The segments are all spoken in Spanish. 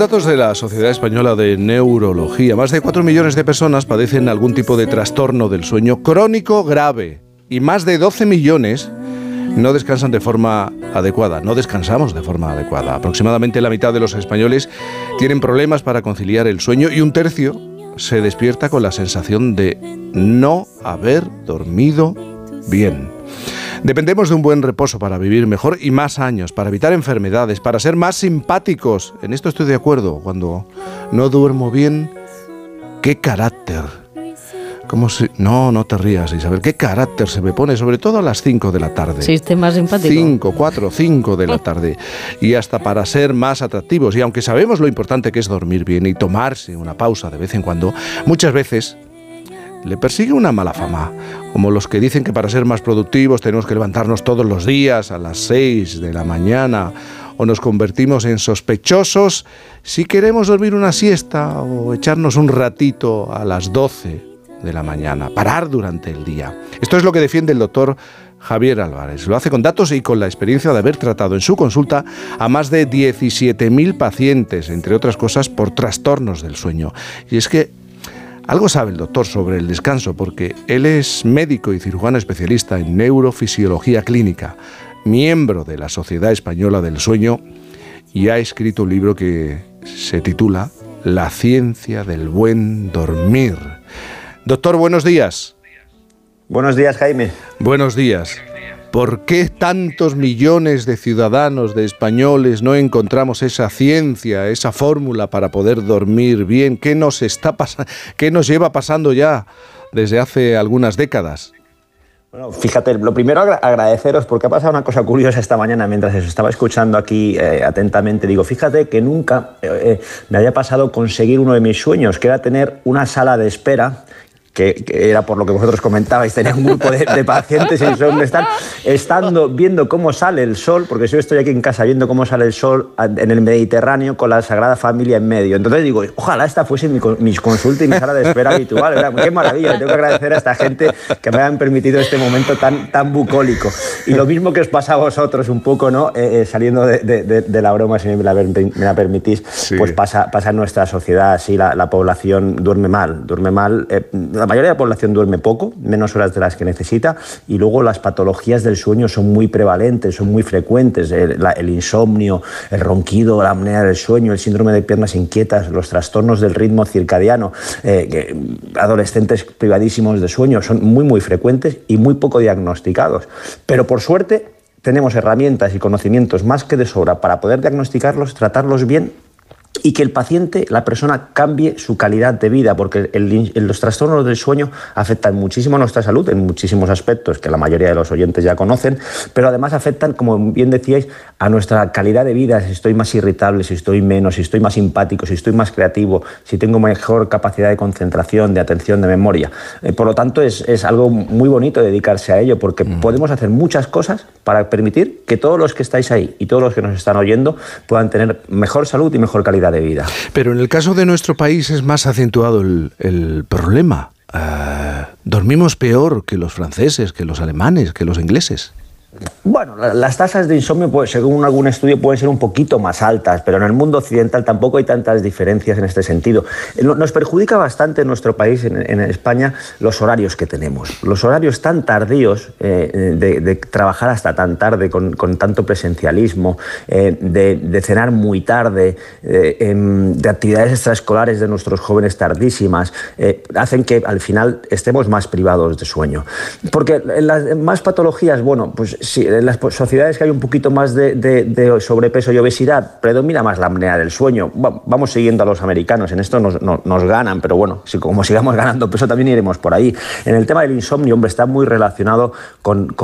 datos de la Sociedad Española de Neurología. Más de 4 millones de personas padecen algún tipo de trastorno del sueño crónico grave y más de 12 millones no descansan de forma adecuada, no descansamos de forma adecuada. Aproximadamente la mitad de los españoles tienen problemas para conciliar el sueño y un tercio se despierta con la sensación de no haber dormido bien. Dependemos de un buen reposo para vivir mejor y más años, para evitar enfermedades, para ser más simpáticos. En esto estoy de acuerdo. Cuando no duermo bien, ¿qué carácter? ¿Cómo si... No, no te rías, Isabel. ¿Qué carácter se me pone? Sobre todo a las 5 de la tarde. Sí, esté más simpático. 5, 4, 5 de la tarde. Y hasta para ser más atractivos. Y aunque sabemos lo importante que es dormir bien y tomarse una pausa de vez en cuando, muchas veces le persigue una mala fama, como los que dicen que para ser más productivos tenemos que levantarnos todos los días a las 6 de la mañana o nos convertimos en sospechosos si queremos dormir una siesta o echarnos un ratito a las 12 de la mañana, parar durante el día. Esto es lo que defiende el doctor Javier Álvarez. Lo hace con datos y con la experiencia de haber tratado en su consulta a más de 17.000 pacientes, entre otras cosas, por trastornos del sueño. Y es que algo sabe el doctor sobre el descanso porque él es médico y cirujano especialista en neurofisiología clínica, miembro de la Sociedad Española del Sueño y ha escrito un libro que se titula La ciencia del buen dormir. Doctor, buenos días. Buenos días, Jaime. Buenos días. ¿Por qué tantos millones de ciudadanos, de españoles, no encontramos esa ciencia, esa fórmula para poder dormir bien? ¿Qué nos está qué nos lleva pasando ya desde hace algunas décadas? Bueno, fíjate, lo primero agradeceros porque ha pasado una cosa curiosa esta mañana mientras os estaba escuchando aquí eh, atentamente. Digo, fíjate que nunca eh, me había pasado conseguir uno de mis sueños, que era tener una sala de espera que, era por lo que vosotros comentabais, tenía un grupo de, pacientes en son están estando viendo cómo sale el sol, porque yo estoy aquí en casa viendo cómo sale el sol en el Mediterráneo con la Sagrada Familia en medio. Entonces digo, ojalá esta fuese mi, mi consulta y mi sala de espera habitual. Qué maravilla, tengo que agradecer a esta gente que me hayan permitido este momento tan, tan bucólico. Y lo mismo que os pasa a vosotros un poco, ¿no? Eh, eh, saliendo de, de, la broma, si me la, me la permitís, pues pasa, pasa en nuestra sociedad así, la, la población duerme mal, duerme mal. Eh, la mayoría de la población duerme poco, menos horas de las que necesita, y luego las patologías del sueño son muy prevalentes, son muy frecuentes. El, insomnio, el ronquido, la apnea del sueño, el síndrome de piernas inquietas, los trastornos del ritmo circadiano, eh, adolescentes privadísimos de sueño, son muy, muy frecuentes y muy poco diagnosticados. Pero por suerte, tenemos herramientas y conocimientos más que de sobra para poder diagnosticarlos, tratarlos bien y que el paciente, la persona, cambie su calidad de vida, porque los trastornos del sueño afectan muchísimo a nuestra salud en muchísimos aspectos que la mayoría de los oyentes ya conocen, pero además afectan, como bien decíais, a nuestra calidad de vida, si estoy más irritable, si estoy menos, si estoy más simpático, si estoy más creativo, si tengo mejor capacidad de concentración, de atención, de memoria. Eh, por lo tanto, es, algo muy bonito dedicarse a ello, porque podemos hacer muchas cosas para permitir que todos los que estáis ahí y todos los que nos están oyendo puedan tener mejor salud y mejor calidad de vida. Pero en el caso de nuestro país es más acentuado el, problema. Eh, dormimos peor que los franceses, que los alemanes, que los ingleses. Bueno, las tasas de insomnio, pues, según algún estudio, pueden ser un poquito más altas, pero en el mundo occidental tampoco hay tantas diferencias en este sentido. Eh, nos perjudica bastante en nuestro país, en, España, los horarios que tenemos. Los horarios tan tardíos eh, de, trabajar hasta tan tarde, con, tanto presencialismo, eh, de, cenar muy tarde, em, de actividades extraescolares de nuestros jóvenes tardísimas, hacen que al final estemos más privados de sueño. Porque en las más patologías, bueno, pues sí, en las sociedades que hay un poquito más de, sobrepeso y obesidad, predomina más la apnea del sueño. Vamos siguiendo a los americanos, en esto nos, ganan, pero bueno, si, como sigamos ganando peso también iremos por ahí. En el tema del insomnio, hombre, está muy relacionado con,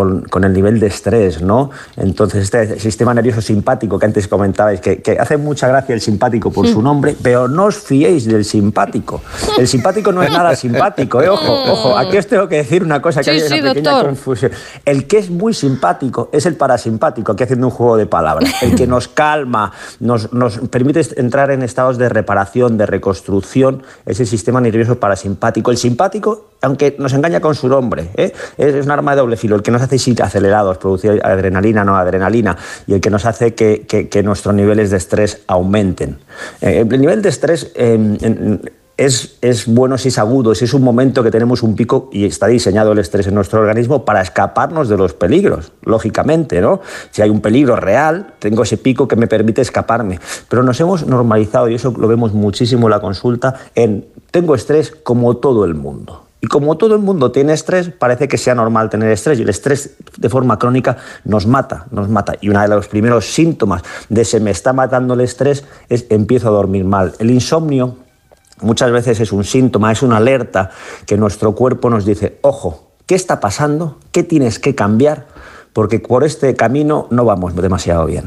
el nivel de estrés, ¿no? Entonces, este sistema nervioso simpático que antes comentabais, que, hace mucha gracia el simpático por su nombre, pero no os fiéis del simpático. El simpático no es nada simpático, ¿eh? Ojo, ojo, aquí os tengo que decir una cosa que hay una pequeña confusión. El que es muy simpático simpático es el parasimpático, aquí haciendo un juego de palabras, el que nos calma, nos, nos permite entrar en estados de reparación, de reconstrucción, es el sistema nervioso parasimpático. El simpático, aunque nos engaña con su nombre, ¿eh? es, un arma de doble filo, el que nos hace ir acelerados, producir adrenalina, no adrenalina, y el que nos hace que, que, nuestros niveles de estrés aumenten. Eh, el nivel de estrés... Eh, es, es, bueno si es agudo, si es un momento que tenemos un pico y está diseñado el estrés en nuestro organismo para escaparnos de los peligros, lógicamente, ¿no? Si hay un peligro real, tengo ese pico que me permite escaparme. Pero nos hemos normalizado, y eso lo vemos muchísimo en la consulta, en tengo estrés como todo el mundo. Y como todo el mundo tiene estrés, parece que sea normal tener estrés. Y el estrés de forma crónica nos mata, nos mata. Y uno de los primeros síntomas de se me está matando el estrés es empiezo a dormir mal. El insomnio muchas veces es un síntoma, es una alerta que nuestro cuerpo nos dice, ojo, ¿qué está pasando? ¿Qué tienes que cambiar? Porque por este camino no vamos demasiado bien.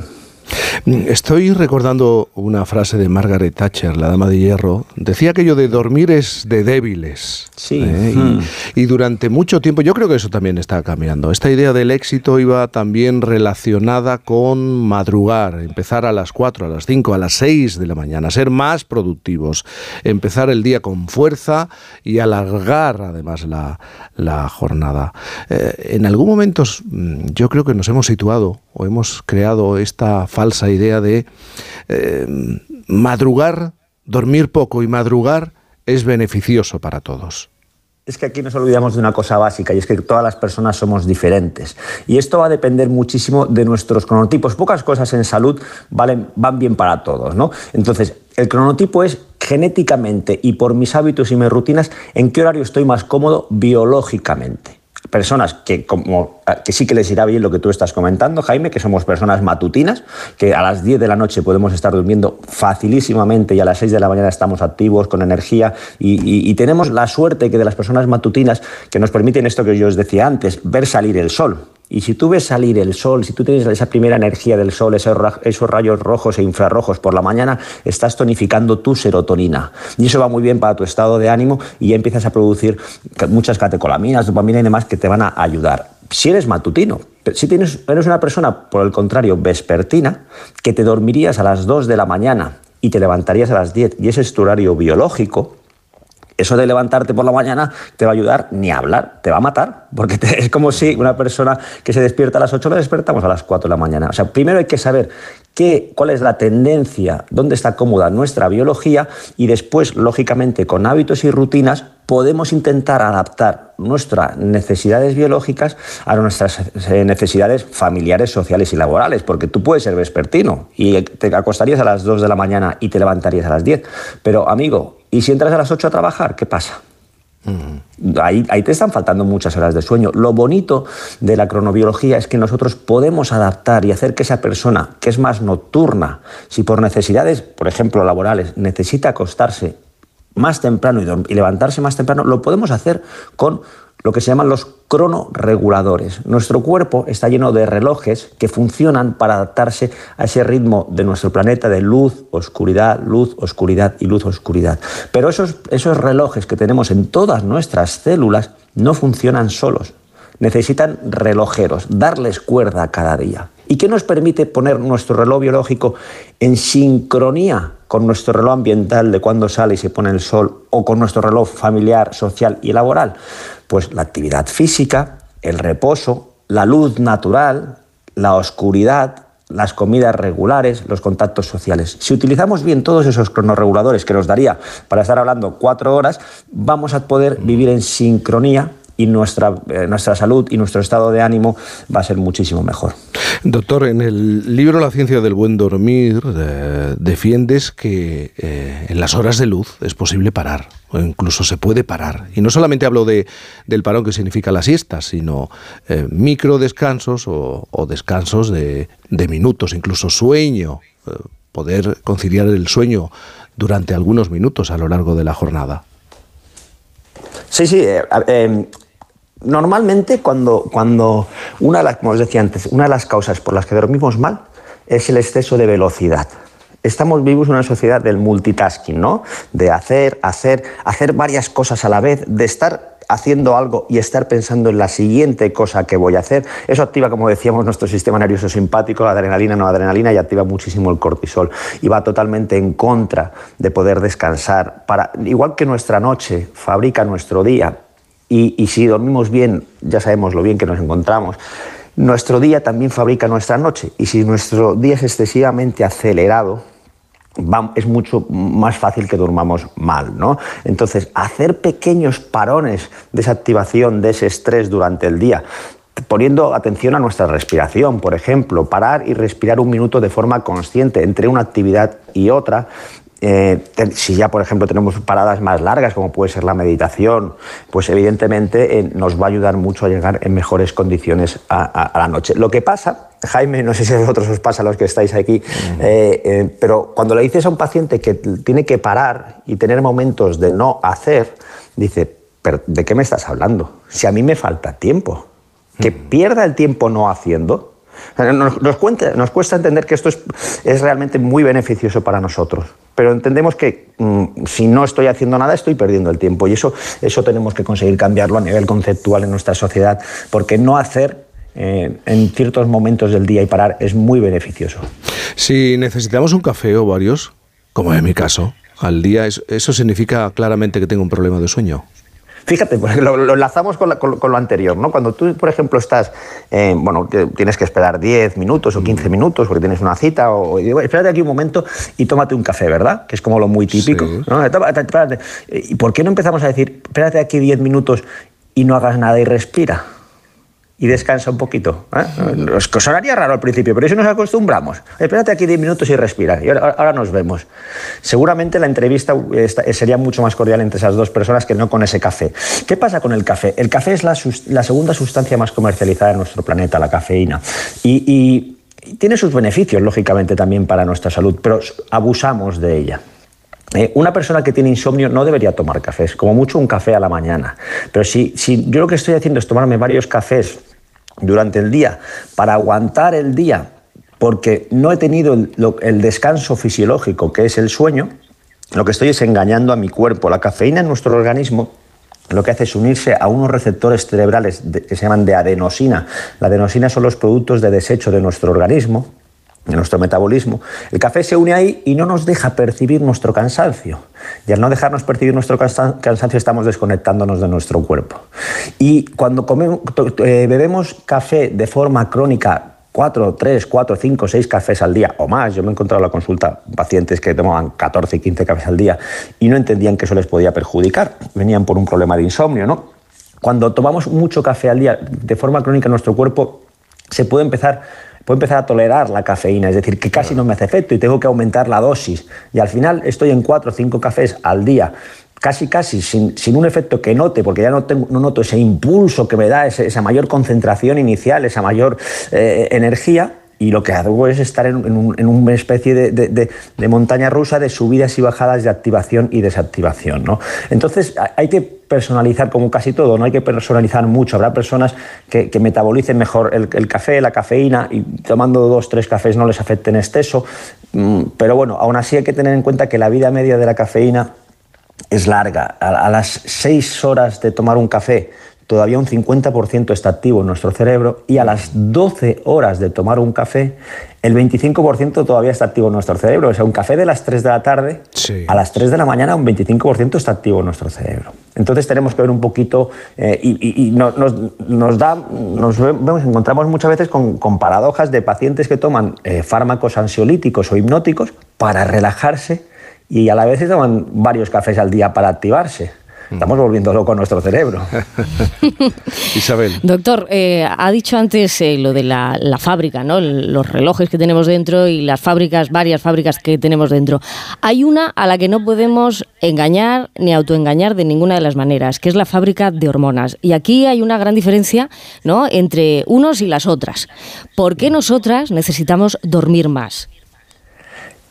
Estoy recordando una frase de Margaret Thatcher, la dama de hierro. Decía aquello de dormir es de débiles. Sí. ¿eh? Hmm. Y, durante mucho tiempo, yo creo que eso también está cambiando. Esta idea del éxito iba también relacionada con madrugar, empezar a las 4, a las 5, a las 6 de la mañana, ser más productivos, empezar el día con fuerza y alargar además la, jornada. Eh, en algún momento mm, yo creo que nos hemos situado o hemos creado esta falsa idea de eh, madrugar, dormir poco y madrugar es beneficioso para todos. Es que aquí nos olvidamos de una cosa básica y es que todas las personas somos diferentes. Y esto va a depender muchísimo de nuestros cronotipos. Pocas cosas en salud valen, van bien para todos, ¿no? Entonces, el cronotipo es genéticamente y por mis hábitos y mis rutinas en qué horario estoy más cómodo biológicamente personas que, como, que sí que les irá bien lo que tú estás comentando, Jaime, que somos personas matutinas, que a las 10 de la noche podemos estar durmiendo facilísimamente y a las 6 de la mañana estamos activos, con energía, y, y tenemos la suerte que de las personas matutinas que nos permiten esto que yo os decía antes, ver salir el sol. Y si tú ves salir el sol, si tú tienes esa primera energía del sol, esos, rayos rojos e infrarrojos por la mañana, estás tonificando tu serotonina. Y eso va muy bien para tu estado de ánimo y ya empiezas a producir muchas catecolaminas, dopamina y demás que te van a ayudar. Si eres matutino, si tienes, eres una persona, por el contrario, vespertina, que te dormirías a las 2 de la mañana y te levantarías a las 10 y ese es tu horario biológico, eso de levantarte por la mañana te va a ayudar ni a hablar, te va a matar, porque es como si una persona que se despierta a las 8 la despertamos a las 4 de la mañana. O sea, primero hay que saber qué, cuál es la tendencia, dónde está cómoda nuestra biología y después, lógicamente, con hábitos y rutinas podemos intentar adaptar nuestras necesidades biológicas a nuestras eh, necesidades familiares, sociales y laborales, porque tú puedes ser vespertino y te acostarías a las 2 de la mañana y te levantarías a las 10, pero amigo, ¿y si entras a las 8 a trabajar? ¿Qué pasa? Ahí, ahí, te están faltando muchas horas de sueño. Lo bonito de la cronobiología es que nosotros podemos adaptar y hacer que esa persona que es más nocturna, si por necesidades, por ejemplo, laborales, necesita acostarse más temprano y, levantarse más temprano, lo podemos hacer con lo que se llaman los cronoreguladores. Nuestro cuerpo está lleno de relojes que funcionan para adaptarse a ese ritmo de nuestro planeta de luz, oscuridad, luz, oscuridad y luz, oscuridad. Pero esos, esos relojes que tenemos en todas nuestras células no funcionan solos. Necesitan relojeros, darles cuerda cada día. ¿Y qué nos permite poner nuestro reloj biológico en sincronía con nuestro reloj ambiental de cuando sale y se pone el sol o con nuestro reloj familiar, social y laboral? Pues la actividad física, el reposo, la luz natural, la oscuridad, las comidas regulares, los contactos sociales. Si utilizamos bien todos esos cronorreguladores que nos daría para estar hablando cuatro horas, vamos a poder vivir en sincronía y nuestra, eh, nuestra salud y nuestro estado de ánimo va a ser muchísimo mejor. Doctor, en el libro La ciencia del buen dormir eh, defiendes que eh, en las horas de luz es posible parar, o incluso se puede parar. Y no solamente hablo de, del parón que significa la siesta, sino micro descansos o, descansos de, de, minutos, incluso sueño, poder conciliar el sueño durante algunos minutos a lo largo de la jornada. Sí, sí. Normalmente cuando, cuando una de las, como os decía antes, una de las causas por las que dormimos mal es el exceso de velocidad. Estamos vivos en una sociedad del multitasking, ¿no? De hacer, hacer, hacer varias cosas a la vez, de estar haciendo algo y estar pensando en la siguiente cosa que voy a hacer. Eso activa, como decíamos, nuestro sistema nervioso simpático, la adrenalina, no adrenalina, y activa muchísimo el cortisol. Y va totalmente en contra de poder descansar. Para, igual que nuestra noche fabrica nuestro día, y, si dormimos bien, ya sabemos lo bien que nos encontramos, nuestro día también fabrica nuestra noche. Y si nuestro día es excesivamente acelerado, es mucho más fácil que durmamos mal, ¿no? Entonces, hacer pequeños parones de esa activación, de ese estrés durante el día, poniendo atención a nuestra respiración, por ejemplo, parar y respirar un minuto de forma consciente entre una actividad y otra, eh, si ya, por ejemplo, tenemos paradas más largas, como puede ser la meditación, pues evidentemente eh, nos va a ayudar mucho a llegar en mejores condiciones a, la noche. Lo que pasa, Jaime, no sé si a vosotros os pasa a los que estáis aquí, eh, pero cuando le dices a un paciente que tiene que parar y tener momentos de no hacer, dice, ¿pero ¿de qué me estás hablando? Si a mí me falta tiempo. Que pierda el tiempo no haciendo, nos, nos, nos, cuesta entender que esto es, es, realmente muy beneficioso para nosotros, pero entendemos que mm, si no estoy haciendo nada estoy perdiendo el tiempo y eso, eso tenemos que conseguir cambiarlo a nivel conceptual en nuestra sociedad, porque no hacer eh, en ciertos momentos del día y parar es muy beneficioso. Si necesitamos un café o varios, como en mi caso, al día, eso significa claramente que tengo un problema de sueño. Fíjate, lo, enlazamos con, lo anterior, ¿no? Cuando tú, por ejemplo, estás, eh, bueno, tienes que esperar 10 minutos o 15 minutos porque tienes una cita, o, espérate aquí un momento y tómate un café, ¿verdad? Que es como lo muy típico. ¿Y por qué no empezamos a decir, espérate aquí 10 minutos y no hagas nada y respira? Y descansa un poquito. ¿eh? Nos sonaría raro al principio, pero eso nos acostumbramos. Espérate aquí 10 minutos y respira. Y ahora, nos vemos. Seguramente la entrevista sería mucho más cordial entre esas dos personas que no con ese café. ¿Qué pasa con el café? El café es la, segunda sustancia más comercializada en nuestro planeta, la cafeína. y tiene sus beneficios, lógicamente, también para nuestra salud, pero abusamos de ella. Eh, una persona que tiene insomnio no debería tomar cafés, como mucho un café a la mañana. Pero si, si yo lo que estoy haciendo es tomarme varios cafés durante el día para aguantar el día porque no he tenido el, descanso fisiológico que es el sueño, lo que estoy es engañando a mi cuerpo. La cafeína en nuestro organismo lo que hace es unirse a unos receptores cerebrales que se llaman de adenosina. La adenosina son los productos de desecho de nuestro organismo de nuestro metabolismo, el café se une ahí y no nos deja percibir nuestro cansancio. Y al no dejarnos percibir nuestro cansancio estamos desconectándonos de nuestro cuerpo. Y cuando comemos, eh, bebemos café de forma crónica, 4, 3, 4, 5, 6 cafés al día o más. Yo me he encontrado en la consulta pacientes que tomaban 14 y 15 cafés al día y no entendían que eso les podía perjudicar. Venían por un problema de insomnio, ¿no? Cuando tomamos mucho café al día de forma crónica, nuestro cuerpo se puede empezar puedo empezar a tolerar la cafeína, es decir, que casi no me hace efecto y tengo que aumentar la dosis. Y al final estoy en cuatro o cinco cafés al día casi casi sin, un efecto que note, porque ya no, tengo, no noto ese impulso que me da, esa mayor concentración inicial, esa mayor eh, energía, y lo que hago es estar en, una especie de, montaña rusa de subidas y bajadas de activación y desactivación. ¿no? Entonces hay que personalizar como casi todo, no hay que personalizar mucho. Habrá personas que, metabolicen mejor el, café, la cafeína y tomando dos, tres cafés no les afecte en exceso. Mm, pero bueno, aún así hay que tener en cuenta que la vida media de la cafeína es larga. a las seis horas de tomar un café, todavía un 50% está activo en nuestro cerebro y a las 12 horas de tomar un café, el 25% todavía está activo en nuestro cerebro. O sea, un café de las 3 de la tarde, a las 3 de la mañana un 25% está activo en nuestro cerebro. Entonces tenemos que ver un poquito eh, y, nos, da, nos encontramos muchas veces con, paradojas de pacientes que toman eh, fármacos ansiolíticos o hipnóticos para relajarse y a la vez toman varios cafés al día para activarse. Estamos volviendo loco nuestro cerebro. Isabel. Doctor, eh, ha dicho antes eh, lo de la, fábrica, ¿no? los relojes que tenemos dentro y las fábricas, varias fábricas que tenemos dentro. Hay una a la que no podemos engañar ni autoengañar de ninguna de las maneras, que es la fábrica de hormonas. Y aquí hay una gran diferencia ¿no? entre unos y las otras. ¿Por qué nosotras necesitamos dormir más?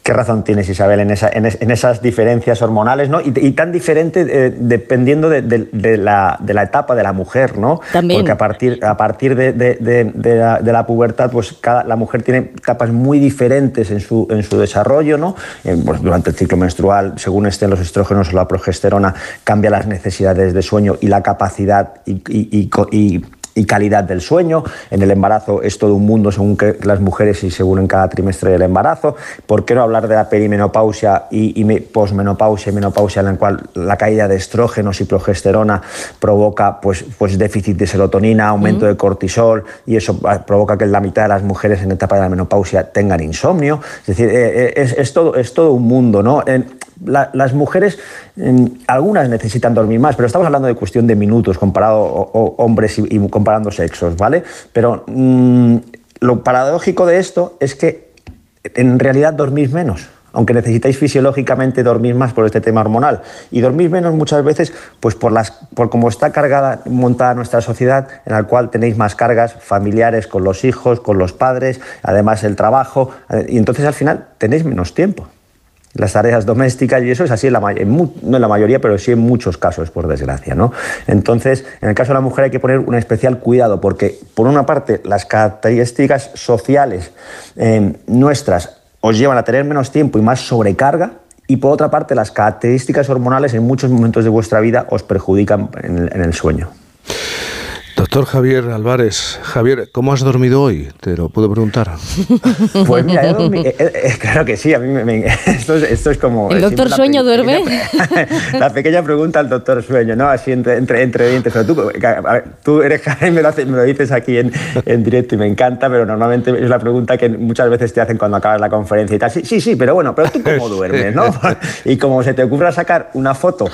Qué razón tienes, Isabel, en, esa, en, esas diferencias hormonales, ¿no? Y, tan diferente eh, dependiendo de, la, de, la, etapa de la mujer, ¿no? También. Porque a partir, a partir de, la, pubertad, pues cada, la mujer tiene etapas muy diferentes en su, en su desarrollo, ¿no? Eh, pues, durante el ciclo menstrual, según estén los estrógenos o la progesterona, cambia las necesidades de sueño y la capacidad y, y y calidad del sueño. En el embarazo es todo un mundo según que las mujeres y según en cada trimestre del embarazo. ¿Por qué no hablar de la perimenopausia y, y posmenopausia y menopausia en la cual la caída de estrógenos y progesterona provoca pues, pues déficit de serotonina, aumento de cortisol y eso provoca que la mitad de las mujeres en etapa de la menopausia tengan insomnio? Es decir, eh, eh, es, todo, es todo un mundo. ¿no? las mujeres, algunas necesitan dormir más, pero estamos hablando de cuestión de minutos comparado hombres y, comparando sexos, ¿vale? Pero mm, lo paradójico de esto es que en realidad dormís menos aunque necesitáis fisiológicamente dormir más por este tema hormonal. Y dormir menos muchas veces, pues por, las, por cómo está cargada, montada nuestra sociedad, en la cual tenéis más cargas familiares con los hijos, con los padres, además el trabajo, eh, y entonces al final tenéis menos tiempo las tareas domésticas y eso es así, en la, no en la mayoría, pero sí en muchos casos, por desgracia. ¿no? Entonces, en el caso de la mujer hay que poner un especial cuidado porque, por una parte, las características sociales eh, nuestras os llevan a tener menos tiempo y más sobrecarga, y por otra parte, las características hormonales en muchos momentos de vuestra vida os perjudican en el sueño. Doctor Javier Álvarez, Javier, ¿cómo has dormido hoy? Te lo puedo preguntar. Pues mira, he dormido, eh, eh, claro que sí, a mí me, esto, es, como... ¿El doctor Sueño duerme? la pequeña pregunta al doctor Sueño, ¿no? Así entre, entre, dientes. Pero tú, tú eres Javier, me lo, me lo dices aquí en, en, directo y me encanta, pero normalmente es la pregunta que muchas veces te hacen cuando acabas la conferencia y tal. Sí, sí, sí pero bueno, pero tú cómo duermes, ¿no? Y como se te ocurra sacar una foto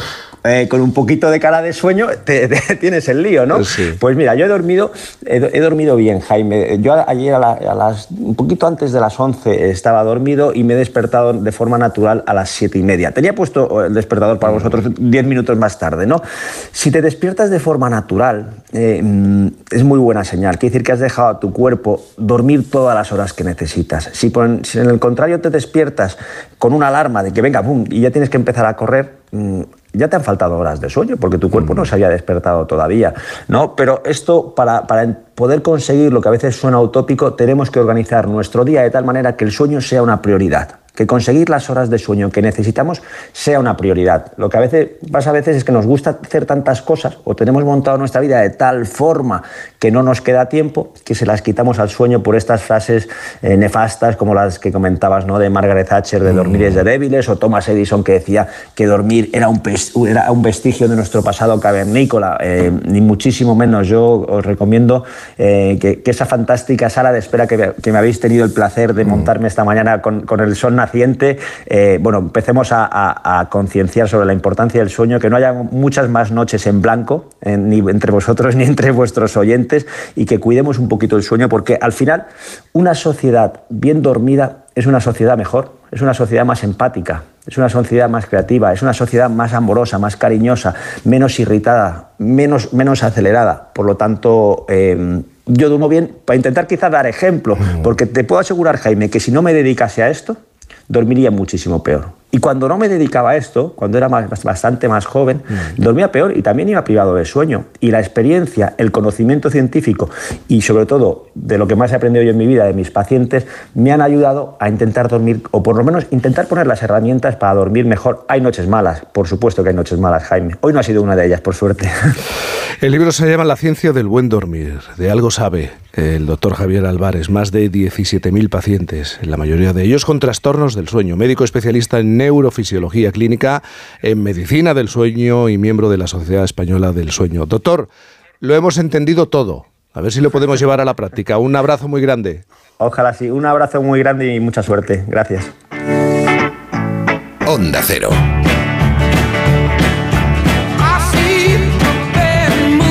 eh, con un poquito de cara de sueño, te, tienes el lío, ¿no? Sí. Pues pues mira, yo he dormido, he, dormido bien, Jaime. Yo ayer a, las, un poquito antes de las 11 estaba dormido y me he despertado de forma natural a las 7 y media. Tenía puesto el despertador para vosotros 10 minutos más tarde, ¿no? Si te despiertas de forma natural, eh, mm, es muy buena señal. Quiere decir que has dejado a tu cuerpo dormir todas las horas que necesitas. Si, si en el contrario te despiertas con una alarma de que venga, boom, y ya tienes que empezar a correr, mm, ya te han faltado horas de sueño porque tu cuerpo no mm. se había despertado todavía, ¿no? Pero esto, para, para poder conseguir lo que a veces suena utópico, tenemos que organizar nuestro día de tal manera que el sueño sea una prioridad que conseguir las horas de sueño que necesitamos sea una prioridad. Lo que a veces pasa a veces es que nos gusta hacer tantas cosas o tenemos montado nuestra vida de tal forma que no nos queda tiempo que se las quitamos al sueño por estas frases eh, nefastas como las que comentabas ¿no? de Margaret Thatcher de dormir es de mm. débiles o Thomas Edison que decía que dormir era un, era un vestigio de nuestro pasado cavernícola, eh, ni muchísimo menos. Yo os recomiendo eh, que, esa fantástica sala de espera que, me habéis tenido el placer de mm. montarme esta mañana con, con el sol naciente, eh, bueno, empecemos a, concienciar sobre la importancia del sueño, que no haya muchas más noches en blanco, ni entre vosotros ni entre vuestros oyentes, y que cuidemos un poquito el sueño, porque al final una sociedad bien dormida es una sociedad mejor, es una sociedad más empática, es una sociedad más creativa, es una sociedad más amorosa, más cariñosa, menos irritada, menos, menos acelerada. Por lo tanto, eh, yo duermo bien para intentar quizá dar ejemplo, mm. porque te puedo asegurar, Jaime, que si no me dedicase a esto, dormiría muchísimo peor. Y cuando no me dedicaba a esto, cuando era bastante más joven, mm. dormía peor y también iba privado de sueño. Y la experiencia, el conocimiento científico y sobre todo de lo que más he aprendido yo en mi vida, de mis pacientes, me han ayudado a intentar dormir, o por lo menos intentar poner las herramientas para dormir mejor. Hay noches malas, por supuesto que hay noches malas, Jaime. Hoy no ha sido una de ellas, por suerte. El libro se llama La ciencia del buen dormir. De algo sabe el doctor Javier Álvarez. Más de 17.000 pacientes, la mayoría de ellos con trastornos del sueño. Médico especialista en neurofisiología clínica, en medicina del sueño y miembro de la Sociedad Española del Sueño. Doctor, lo hemos entendido todo. A ver si lo podemos llevar a la práctica. Un abrazo muy grande. Ojalá sí. Un abrazo muy grande y mucha suerte. Gracias. Onda Cero.